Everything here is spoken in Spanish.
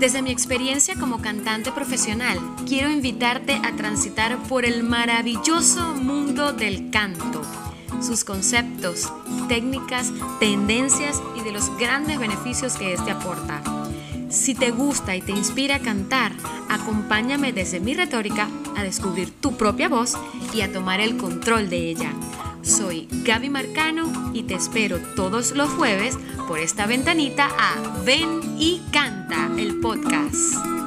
Desde mi experiencia como cantante profesional, quiero invitarte a transitar por el maravilloso mundo del canto, sus conceptos, técnicas, tendencias y de los grandes beneficios que este aporta. Si te gusta y te inspira a cantar, acompáñame desde mi retórica a descubrir tu propia voz y a tomar el control de ella. Gaby Marcano y te espero todos los jueves por esta ventanita a Ven y Canta, el podcast.